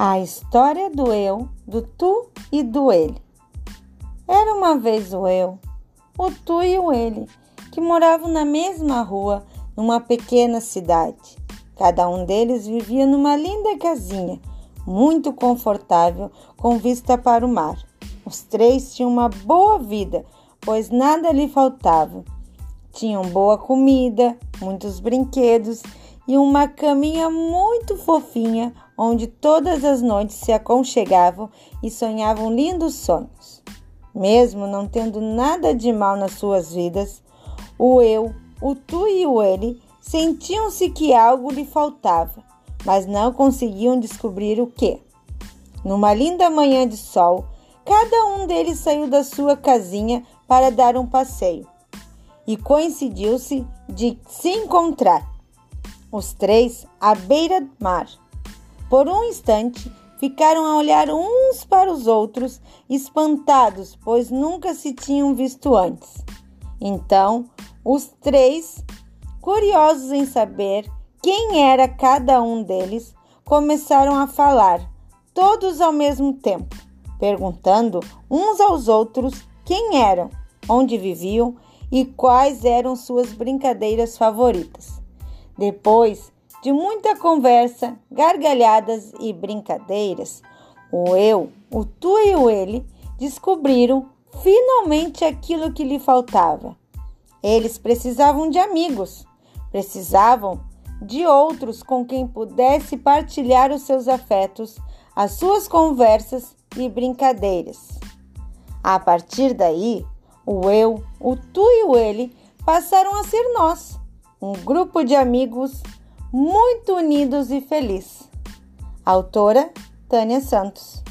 A história do eu, do tu e do ele. Era uma vez o eu, o tu e o ele, que moravam na mesma rua, numa pequena cidade. Cada um deles vivia numa linda casinha, muito confortável, com vista para o mar. Os três tinham uma boa vida, pois nada lhe faltava. Tinham boa comida, muitos brinquedos e uma caminha muito fofinha onde todas as noites se aconchegavam e sonhavam lindos sonhos. Mesmo não tendo nada de mal nas suas vidas, o eu, o tu e o ele sentiam-se que algo lhe faltava, mas não conseguiam descobrir o que. Numa linda manhã de sol, cada um deles saiu da sua casinha para dar um passeio e coincidiu-se de se encontrar os três à beira-mar. Por um instante, ficaram a olhar uns para os outros, espantados, pois nunca se tinham visto antes. Então, os três, curiosos em saber quem era cada um deles, começaram a falar, todos ao mesmo tempo, perguntando uns aos outros quem eram, onde viviam e quais eram suas brincadeiras favoritas. Depois de muita conversa, gargalhadas e brincadeiras, o eu, o tu e o ele descobriram finalmente aquilo que lhe faltava. Eles precisavam de amigos, precisavam de outros com quem pudesse partilhar os seus afetos, as suas conversas e brincadeiras. A partir daí, o eu, o tu e o ele passaram a ser nós um grupo de amigos muito unidos e feliz. Autora Tânia Santos.